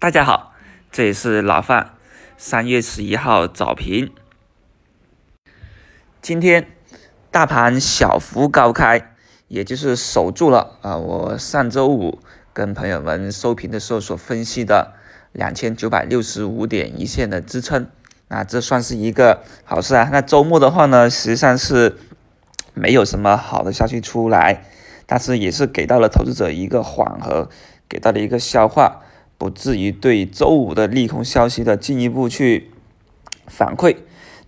大家好，这里是老范，三月十一号早评。今天大盘小幅高开，也就是守住了啊，我上周五跟朋友们收评的时候所分析的两千九百六十五点一线的支撑，那这算是一个好事啊。那周末的话呢，实际上是没有什么好的消息出来，但是也是给到了投资者一个缓和，给到了一个消化。不至于对周五的利空消息的进一步去反馈。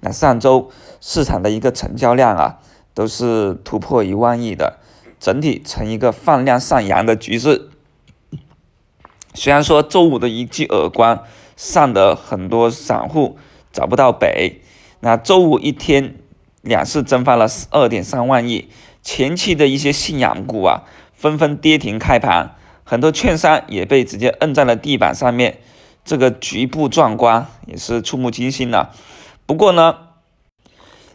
那上周市场的一个成交量啊，都是突破一万亿的，整体呈一个放量上扬的局势。虽然说周五的一记耳光，上的很多散户找不到北。那周五一天两市蒸发了二点三万亿，前期的一些信仰股啊，纷纷跌停开盘。很多券商也被直接摁在了地板上面，这个局部壮观也是触目惊心了。不过呢，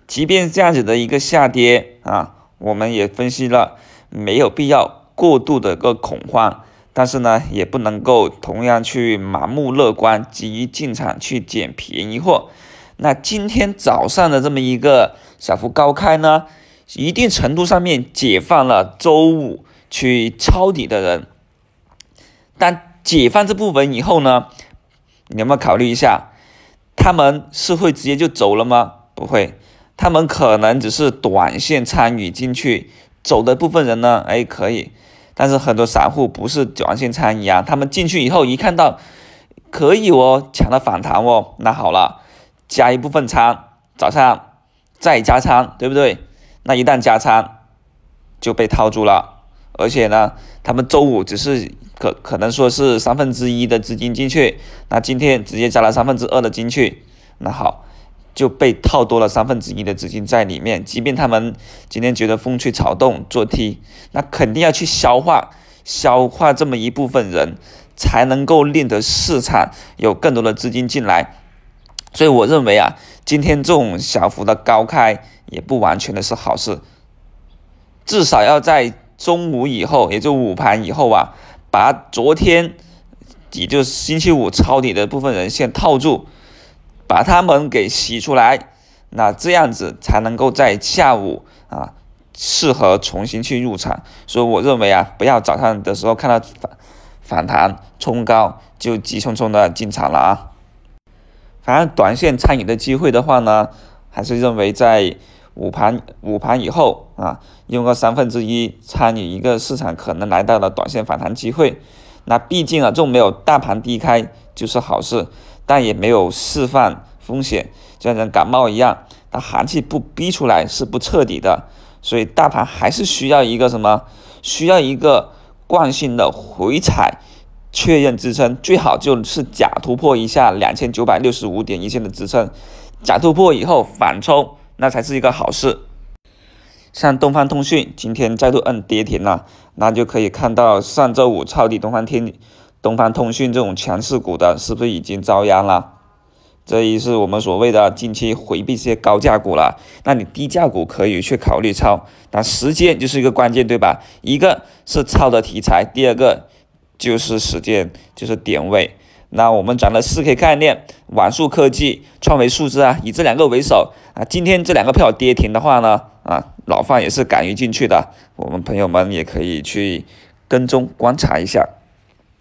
即便这样子的一个下跌啊，我们也分析了，没有必要过度的个恐慌，但是呢，也不能够同样去盲目乐观，急于进场去捡便宜货。那今天早上的这么一个小幅高开呢，一定程度上面解放了周五去抄底的人。但解放这部分以后呢，你有没有考虑一下，他们是会直接就走了吗？不会，他们可能只是短线参与进去，走的部分人呢，哎可以，但是很多散户不是短线参与啊，他们进去以后一看到可以哦，抢了反弹哦，那好了，加一部分仓，早上再加仓，对不对？那一旦加仓就被套住了，而且呢，他们周五只是。可可能说是三分之一的资金进去，那今天直接加了三分之二的进去，那好就被套多了三分之一的资金在里面。即便他们今天觉得风吹草动做 T，那肯定要去消化消化这么一部分人，才能够令得市场有更多的资金进来。所以我认为啊，今天这种小幅的高开也不完全的是好事，至少要在中午以后，也就午盘以后啊。把昨天，也就是星期五抄底的部分人先套住，把他们给洗出来，那这样子才能够在下午啊适合重新去入场。所以我认为啊，不要早上的时候看到反反弹冲高就急匆匆的进场了啊。反正短线参与的机会的话呢，还是认为在。午盘午盘以后啊，用个三分之一参与一个市场可能来到的短线反弹机会，那毕竟啊，这种没有大盘低开就是好事，但也没有释放风险，就像人感冒一样，它寒气不逼出来是不彻底的，所以大盘还是需要一个什么？需要一个惯性的回踩，确认支撑，最好就是假突破一下两千九百六十五点一线的支撑，假突破以后反抽。那才是一个好事。像东方通讯今天再度摁跌停了，那就可以看到上周五抄底东方天、东方通讯这种强势股的，是不是已经遭殃了？这也是我们所谓的近期回避一些高价股了。那你低价股可以去考虑抄，但时间就是一个关键，对吧？一个是抄的题材，第二个就是时间，就是点位。那我们讲的四 K 概念，网速科技、创维数字啊，以这两个为首啊。今天这两个票跌停的话呢，啊，老范也是敢于进去的，我们朋友们也可以去跟踪观察一下。